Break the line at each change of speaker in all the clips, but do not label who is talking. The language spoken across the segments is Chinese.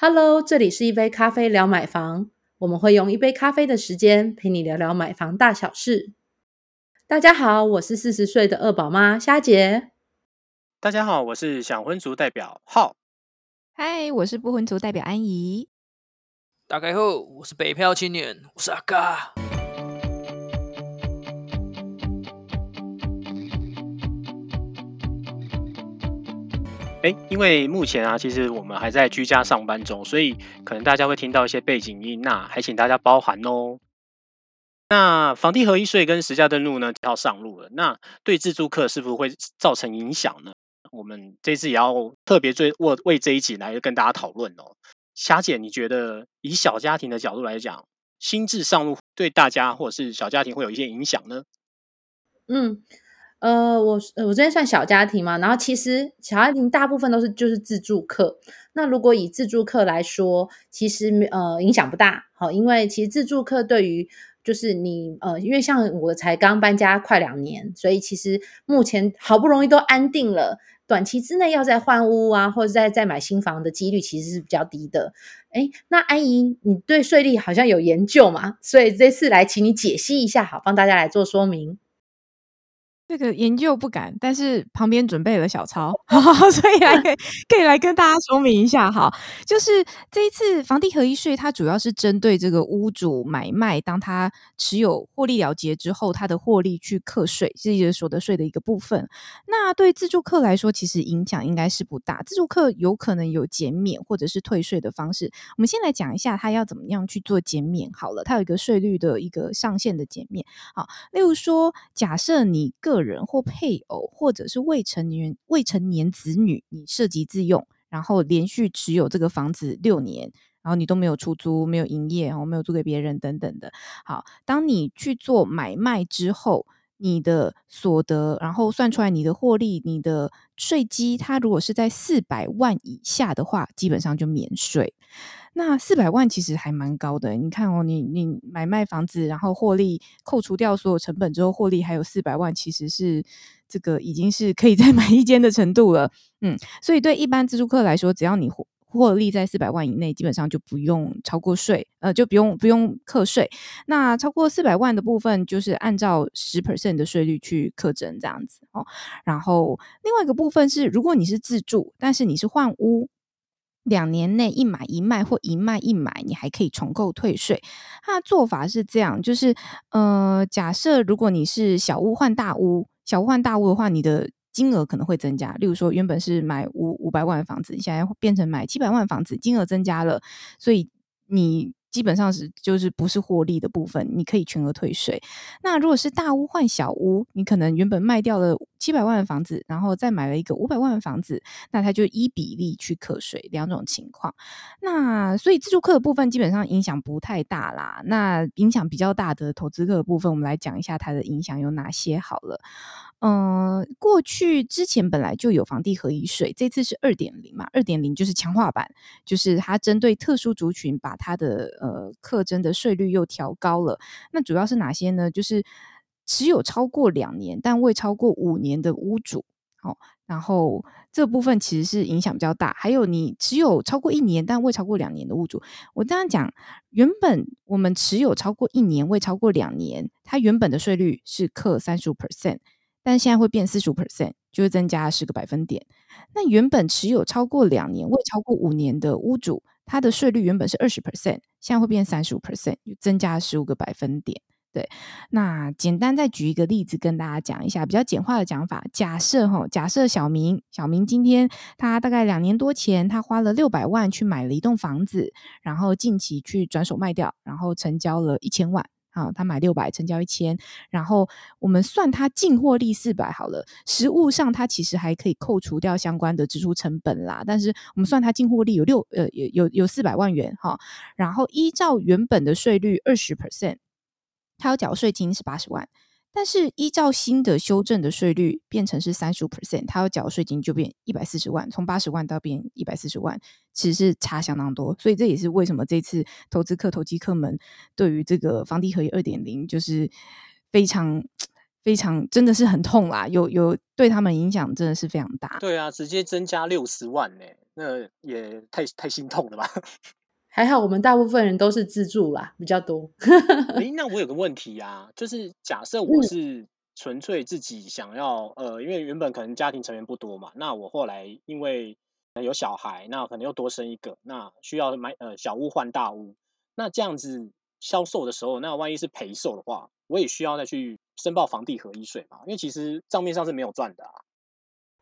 Hello，这里是一杯咖啡聊买房，我们会用一杯咖啡的时间陪你聊聊买房大小事。大家好，我是四十岁的二宝妈虾姐。
大家好，我是想婚族代表浩。
嗨，我是不婚族代表安怡。
大家好，我是北漂青年，我是阿嘎。
哎，因为目前啊，其实我们还在居家上班中，所以可能大家会听到一些背景音，那还请大家包涵哦。那房地合一税跟实价登录呢就要上路了，那对自住客是不是会造成影响呢？我们这次也要特别为为这一集来跟大家讨论哦。霞姐，你觉得以小家庭的角度来讲，新制上路对大家或者是小家庭会有一些影响呢？
嗯。呃，我我这边算小家庭嘛，然后其实小家庭大部分都是就是自助客。那如果以自助客来说，其实呃影响不大，好，因为其实自助客对于就是你呃，因为像我才刚搬家快两年，所以其实目前好不容易都安定了，短期之内要再换屋啊，或者再再买新房的几率其实是比较低的。哎，那安怡，你对税率好像有研究嘛？所以这次来请你解析一下，好，帮大家来做说明。
这个研究不敢，但是旁边准备了小抄，所以来可以可以来跟大家说明一下哈。就是这一次房地合一税，它主要是针对这个屋主买卖，当他持有获利了结之后，他的获利去课税，是一个所得税的一个部分。那对自住客来说，其实影响应该是不大。自住客有可能有减免或者是退税的方式。我们先来讲一下他要怎么样去做减免。好了，它有一个税率的一个上限的减免。好，例如说，假设你个个人或配偶，或者是未成年未成年子女，你涉及自用，然后连续持有这个房子六年，然后你都没有出租、没有营业，然后没有租给别人等等的。好，当你去做买卖之后，你的所得，然后算出来你的获利，你的税基，它如果是在四百万以下的话，基本上就免税。那四百万其实还蛮高的，你看哦，你你买卖房子，然后获利扣除掉所有成本之后，获利还有四百万，其实是这个已经是可以再 买一间的程度了。嗯，所以对一般自住客来说，只要你获利在四百万以内，基本上就不用超过税，呃，就不用不用课税。那超过四百万的部分，就是按照十 percent 的税率去课征这样子哦。然后另外一个部分是，如果你是自住，但是你是换屋。两年内一买一卖或一卖一买，你还可以重购退税。它的做法是这样，就是呃，假设如果你是小屋换大屋，小屋换大屋的话，你的金额可能会增加。例如说，原本是买五五百万的房子，你现在变成买七百万房子，金额增加了，所以你。基本上是就是不是获利的部分，你可以全额退税。那如果是大屋换小屋，你可能原本卖掉了七百万的房子，然后再买了一个五百万的房子，那它就依比例去课税，两种情况。那所以自住客的部分基本上影响不太大啦。那影响比较大的投资客的部分，我们来讲一下它的影响有哪些好了。嗯，过去之前本来就有房地合一税，这次是二点零嘛？二点零就是强化版，就是它针对特殊族群，把它的呃课征的税率又调高了。那主要是哪些呢？就是持有超过两年但未超过五年的屋主，好，然后这部分其实是影响比较大。还有你持有超过一年但未超过两年的屋主，我这样讲，原本我们持有超过一年未超过两年，它原本的税率是克三十五 percent。但现在会变四十五 percent，就是增加十个百分点。那原本持有超过两年未超过五年的屋主，他的税率原本是二十 percent，现在会变三十五 percent，增加十五个百分点。对，那简单再举一个例子跟大家讲一下，比较简化的讲法。假设哈，假设小明，小明今天他大概两年多前，他花了六百万去买了一栋房子，然后近期去转手卖掉，然后成交了一千万。好，他买六百，成交一千，然后我们算他进货利四百好了。实物上，他其实还可以扣除掉相关的支出成本啦。但是我们算他进货利有六呃有有有四百万元哈。然后依照原本的税率二十 percent，他要缴税金是八十万。但是依照新的修正的税率变成是三十五 percent，他要缴税金就变一百四十万，从八十万到变一百四十万，其实是差相当多。所以这也是为什么这次投资客、投机客们对于这个房地合一二点零就是非常非常真的是很痛啦，有有对他们影响真的是非常大。
对啊，直接增加六十万呢、那也太太心痛了吧？
还好我们大部分人都是自助啦，比较多。
诶，那我有个问题啊，就是假设我
嗯
是纯粹自己想要，呃，因为原本可能家庭成员不多嘛，那我后来因为呃有小孩，那可能又多生一个，那需要买呃小屋换大屋，那这样子销售的时候，那万一是赔售的话，我也需要再去申报房地合一税嘛？因为其实账面上是没有赚的啊。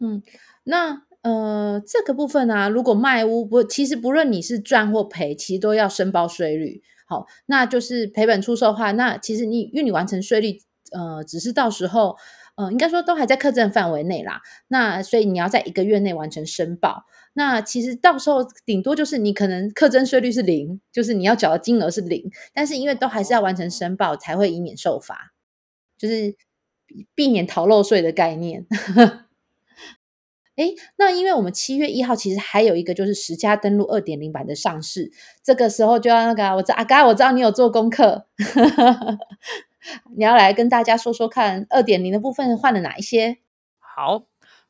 嗯，那呃，这个部分啊，如果卖屋不，其实不论你是赚或赔，其实都要申报税率。好，那就是赔本出售的话，那其实你因为你完成税率，呃，只是到时候，呃，应该说都还在课征范围内啦。那所以你要在一个月内完成申报。那其实到时候顶多就是你可能课征税率是零，就是你要缴的金额是零，但是因为都还是要完成申报，才会以免受罚，就是避免逃漏税的概念。诶，那因为我们七月一号其实还有一个就是实价登录二点零版的上市，这个时候就要那个我知阿嘎，我知道你有做功课，你要来跟大家说说看二点零的部分换了哪一些？
好，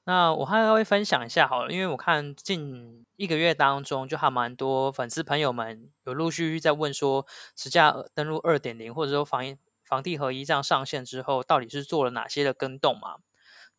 那我还会分享一下好了，因为我看近一个月当中，就还蛮多粉丝朋友们有陆续在问说，实价登录二点零或者说房房地合一这样上线之后，到底是做了哪些的更动嘛？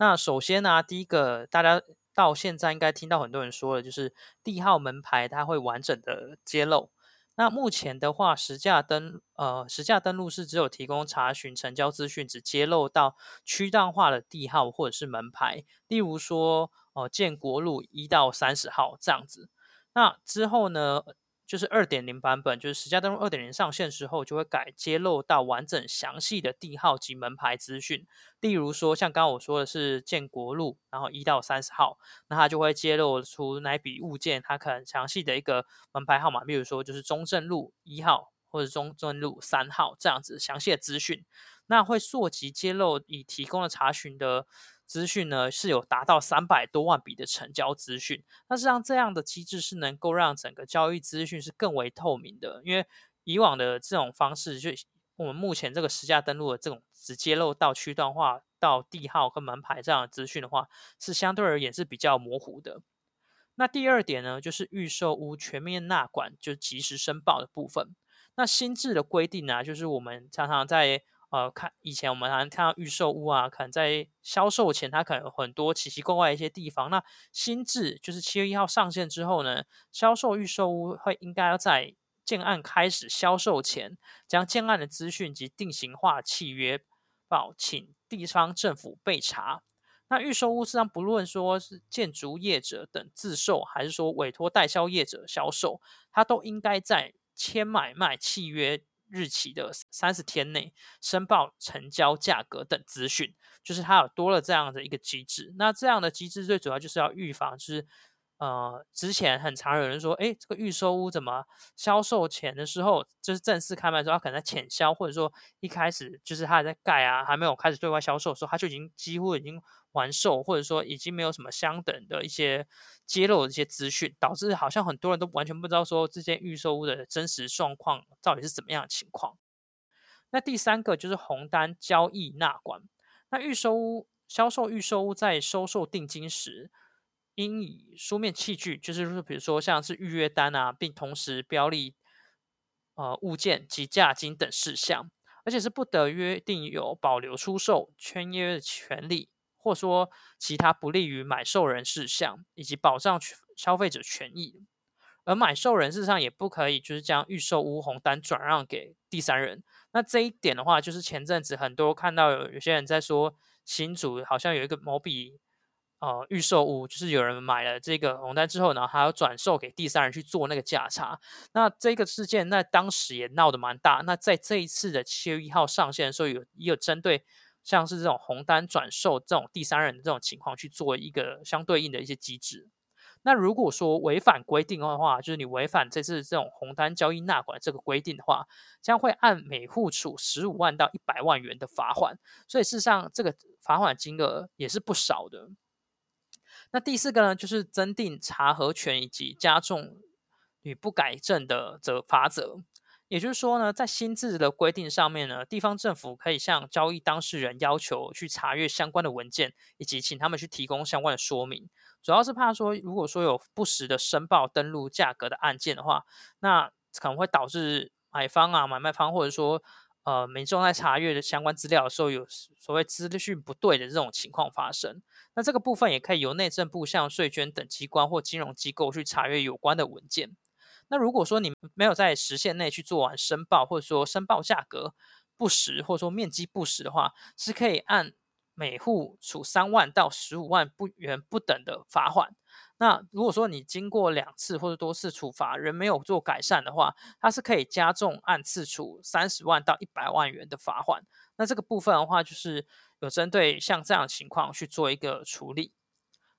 那首先呢、第一个大家到现在应该听到很多人说的，就是地号门牌它会完整的揭露。那目前的话，实价登呃实价登录是只有提供查询成交资讯，只揭露到区段化的地号或者是门牌，例如说呃建国路一到三十号这样子。那之后呢，就是二点零版本，就是实价登录二点零上线之后，就会改揭露到完整详细的地号及门牌资讯。例如说，像刚刚我说的是建国路，然后一到三十号，那它就会揭露出哪笔物件，它可能详细的一个门牌号码，比如说就是中正路一号或者中正路三号这样子详细的资讯。那会溯及揭露已提供的查询的资讯呢，是有达到三百多万笔的成交资讯。那实际上这样的机制是能够让整个交易资讯是更为透明的，因为以往的这种方式，就我们目前这个实价登录的这种只揭露到区段化到地号跟门牌这样的资讯的话，是相对而言是比较模糊的。那第二点呢，就是预售屋全面纳管，就及时申报的部分。那新制的规定呢、就是我们常常在呃看以前我们常看到预售屋啊，可能在销售前它可能有很多奇奇怪怪的一些地方。那新制就是七月一号上线之后呢，销售预售屋会应该要在建案开始销售前，将建案的资讯及定型化契约报请地方政府备查。那预售屋实际上不论说是建筑业者等自售，还是说委托代销业者销售，它都应该在签买卖契约日期的三十天内申报成交价格等资讯，就是它有多了这样的一个机制。那这样的机制最主要就是要预防，就是呃之前很常有人说，哎，这个预售屋怎么销售前的时候，就是正式开卖的时候，它可能在潜销，或者说一开始就是它还在盖啊，还没有开始对外销售的时候，它就已经几乎已经完售，或者说已经没有什么相等的一些揭露的一些资讯，导致好像很多人都完全不知道说这间预售屋的真实状况到底是怎么样的情况。那第三个就是红单交易纳管。那预售屋销售预售屋在收受定金时，应以书面器具，就是说比如说像是预约单啊，并同时标立呃物件及价金等事项，而且是不得约定有保留出售、签约的权利，或说其他不利于买受人事项以及保障消费者权益。而买受人事实上也不可以，就是将预售屋红单转让给第三人。那这一点的话，就是前阵子很多看到有有些人在说，新主好像有一个某笔呃预售屋，就是有人买了这个红单之后呢，还要转售给第三人去做那个价差。那这个事件在当时也闹得蛮大。那在这一次的七月一号上线的时候，有也有针对像是这种红单转售这种第三人的这种情况去做一个相对应的一些机制。那如果说违反规定的话，就是你违反这次这种红单交易纳管这个规定的话，将会按每户处十五万到一百万元的罚款。所以事实上，这个罚款金额也是不少的。那第四个呢，就是增订查核权以及加重与不改正的责罚则。也就是说呢，在新制的规定上面呢，地方政府可以向交易当事人要求去查阅相关的文件，以及请他们去提供相关的说明。主要是怕说，如果说有不实的申报登录价格的案件的话，那可能会导致买方啊、买卖方，或者说呃民众在查阅的相关资料的时候，有所谓资讯不对的这种情况发生。那这个部分也可以由内政部向税捐等机关或金融机构去查阅有关的文件。那如果说你没有在时限内去做完申报，或者说申报价格不实，或者说面积不实的话，是可以按每户处三万到十五万不元不等的罚款。那如果说你经过两次或者多次处罚仍没有做改善的话，它是可以加重按次处三十万到一百万元的罚款。那这个部分的话，就是有针对像这样的情况去做一个处理。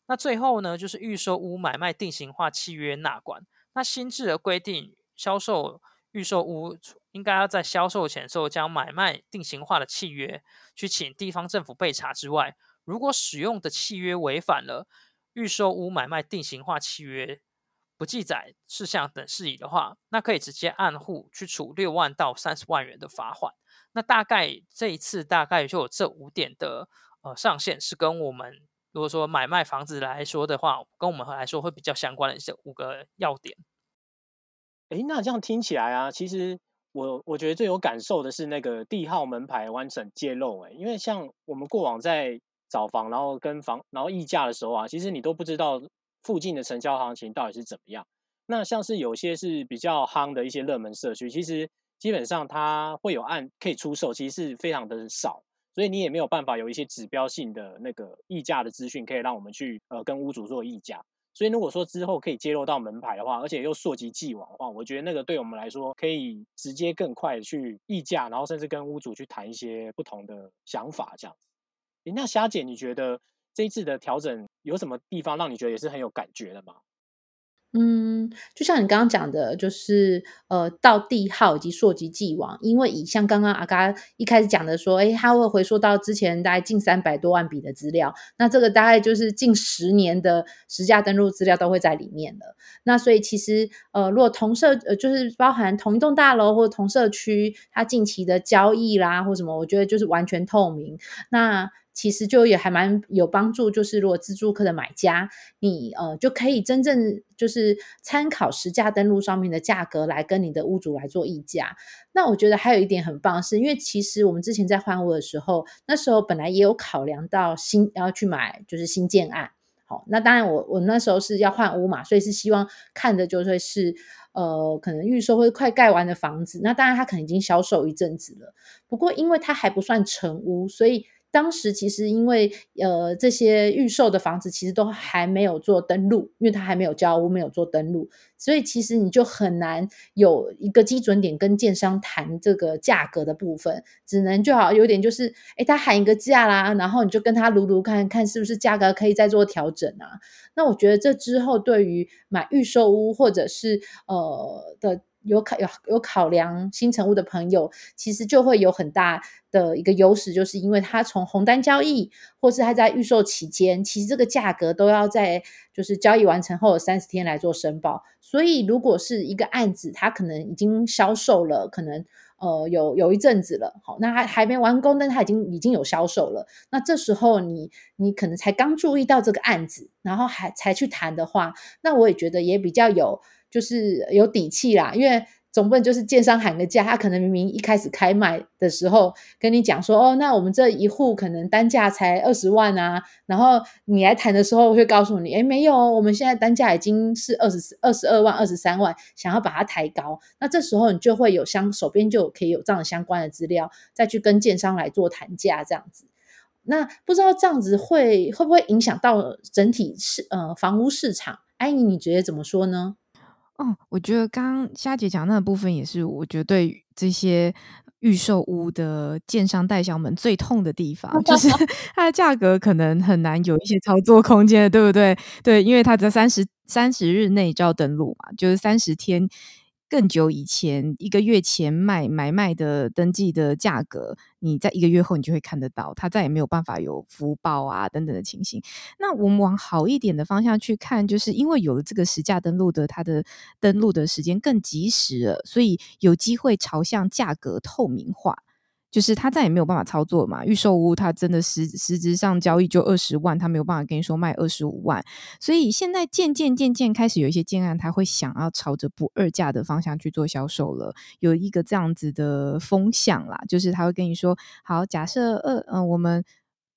那最后呢，就是预售屋买卖定型化契约纳管。那新制的规定，销售预售屋应该要在销售前售将买卖定型化的契约去请地方政府备查之外，如果使用的契约违反了预售屋买卖定型化契约不记载事项等事宜的话，那可以直接按户去处六万到三十万元的罚款。那大概这一次大概就有这五点的呃上限，是跟我们。如果说买卖房子来说的话，跟我们来说会比较相关的这五个要点。
哎，那这样听起来啊，其实我我觉得最有感受的是那个地号门牌完整揭露。哎，因为像我们过往在找房，然后跟房然后议价的时候啊，其实你都不知道附近的成交行情到底是怎么样。那像是有些是比较夯的一些热门社区，其实基本上它会有案可以出售，其实是非常的少。所以你也没有办法有一些指标性的那个溢价的资讯，可以让我们去呃跟屋主做议价。所以如果说之后可以揭露到门牌的话，而且又溯及既往的话，我觉得那个对我们来说可以直接更快的去议价，然后甚至跟屋主去谈一些不同的想法这样。那霞姐，你觉得这一次的调整有什么地方让你觉得也是很有感觉的吗？
嗯，就像你刚刚讲的，就是呃，到地号以及溯及既往，因为以像刚刚阿嘎一开始讲的说，哎，他会回溯到之前大概近三百多万笔的资料，那这个大概就是近十年的实价登录资料都会在里面了。那所以其实呃，如果同社呃，就是包含同一栋大楼或同社区，它近期的交易啦或什么，我觉得就是完全透明。那其实就也还蛮有帮助，就是如果自住客的买家，你呃就可以真正就是参考实价登录上面的价格来跟你的屋主来做议价。那我觉得还有一点很棒，是因为其实我们之前在换屋的时候，那时候本来也有考量到新要去买就是新建案。好，那当然我我那时候是要换屋嘛，所以是希望看的就会是呃可能预售会快盖完的房子。那当然它可能已经销售一阵子了，不过因为它还不算成屋，所以。当时其实因为呃这些预售的房子其实都还没有做登录，因为它还没有交屋，没有做登录，所以其实你就很难有一个基准点跟建商谈这个价格的部分，只能就好有点就是，哎，他喊一个价啦，然后你就跟他撸撸看看是不是价格可以再做调整啊？那我觉得这之后对于买预售屋或者是呃的。有考有有考量新成屋的朋友，其实就会有很大的一个优势，就是因为他从红单交易，或是他在预售期间，其实这个价格都要在就是交易完成后三十天来做申报。所以如果是一个案子，他可能已经销售了，可能呃有有一阵子了，好，那还还没完工，但他已经已经有销售了。那这时候你你可能才刚注意到这个案子，然后还才去谈的话，那我也觉得也比较有。就是有底气啦，因为总不能就是建商喊个价，他可能明明一开始开卖的时候跟你讲说，哦，那我们这一户可能单价才二十万啊，然后你来谈的时候会告诉你，哎，没有，我们现在单价已经是二十二十二万、二十三万，想要把它抬高，那这时候你就会有相手边就可以有这样相关的资料，再去跟建商来做谈价这样子。那不知道这样子会会不会影响到整体市呃房屋市场？安妮，你觉得怎么说呢？
哦，我觉得刚刚夏姐讲那部分也是，我觉得对这些预售屋的建商代销们最痛的地方，就是 它的价格可能很难有一些操作空间，对不对？对，因为它在三十三十日内就要登录嘛，就是三十天更久以前一个月前卖买卖的登记的价格，你在一个月后你就会看得到，它再也没有办法有福报啊等等的情形。那我们往好一点的方向去看，就是因为有了这个实价登录的，它的登录的时间更及时了，所以有机会朝向价格透明化。就是他再也没有办法操作嘛，预售屋他真的实实质上交易就二十万，他没有办法跟你说卖二十五万，所以现在渐渐渐渐开始有一些建案，他会想要朝着不二价的方向去做销售了，有一个这样子的风向啦，就是他会跟你说，好，假设二嗯我们。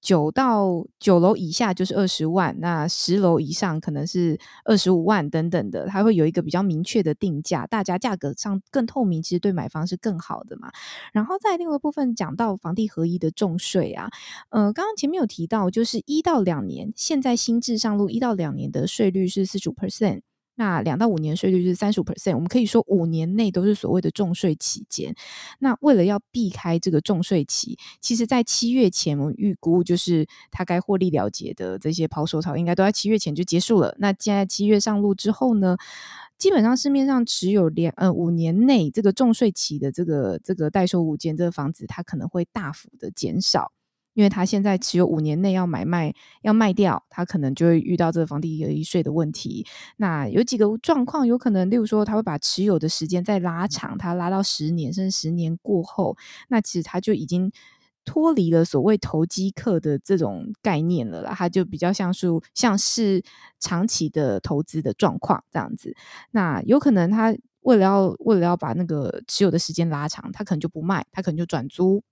九到九楼以下就是二十万，那十楼以上可能是二十五万等等的，它会有一个比较明确的定价，大家价格上更透明，其实对买方是更好的嘛。然后在另外部分讲到房地合一的重税啊，呃，刚刚前面有提到，就是一到两年，现在新制上路一到两年的税率是四十五 percent。那两到五年税率是三十五 percent，我们可以说五年内都是所谓的重税期间。那为了要避开这个重税期，其实在七月前，我们预估就是它该获利了结的这些抛售潮，应该都在七月前就结束了。那现在七月上路之后呢，基本上市面上持有两呃五年内这个重税期的这个这个待售物件，这个房子它可能会大幅的减少。因为他现在持有五年内要买卖要卖掉，他可能就会遇到这个房地一税的问题。那有几个状况有可能，例如说他会把持有的时间再拉长，他拉到十年甚至十年过后，那其实他就已经脱离了所谓投机客的这种概念了啦，他就比较像是像是长期的投资的状况这样子。那有可能他为了要为了要把那个持有的时间拉长，他可能就不卖，他可能就转租。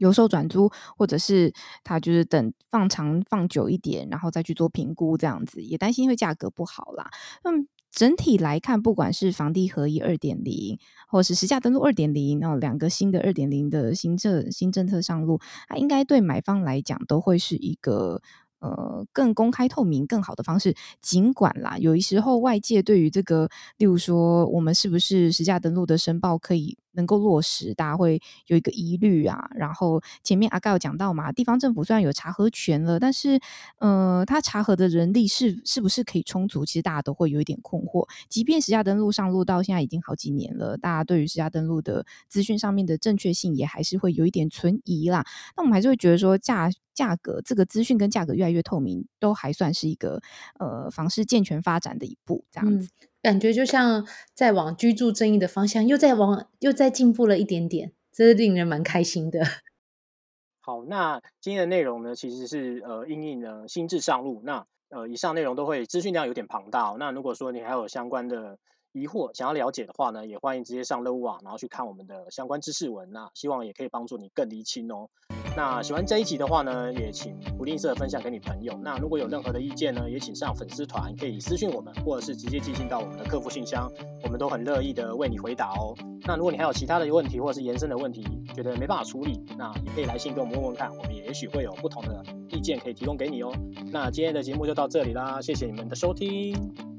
由售转租，或者是他就是等放长放久一点，然后再去做评估，这样子也担心因为价格不好啦。那么整体来看，不管是房地合一二点零，或是实价登录二点零，然后两个新的二点零的新政新政策上路，它应该对买方来讲都会是一个。呃，更公开透明、更好的方式。尽管啦，有一时候外界对于这个，例如说，我们是不是实价登录的申报可以能够落实，大家会有一个疑虑啊。然后前面阿盖有讲到嘛，地方政府虽然有查核权了，但是呃，他查核的人力是是不是可以充足？其实大家都会有一点困惑。即便实价登录上路到现在已经好几年了，大家对于实价登录的资讯上面的正确性也还是会有一点存疑啦。那我们还是会觉得说价。价格这个资讯跟价格越来越透明，都还算是一个呃房市健全发展的一步，这样子
感觉就像在往居住正义的方向又在往又在进步了一点点，这是令人蛮开心的。
好，那今天的内容呢，其实是呃应应了新智上路，那呃以上内容都会资讯量有点庞大，那如果说你还有相关的。疑惑想要了解的话呢，也欢迎直接上乐屋网，然后去看我们的相关知识文。那希望也可以帮助你更厘清哦。那喜欢这一集的话呢，也请不吝啬分享给你朋友。那如果有任何的意见呢，也请上粉丝团可以私讯我们，或者是直接寄信到我们的客服信箱，我们都很乐意的为你回答哦。那如果你还有其他的问题或者是延伸的问题，觉得没办法处理，那也可以来信跟我们问问看，我们也许会有不同的意见可以提供给你哦。那今天的节目就到这里啦，谢谢你们的收听，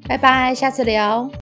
拜拜，下次聊。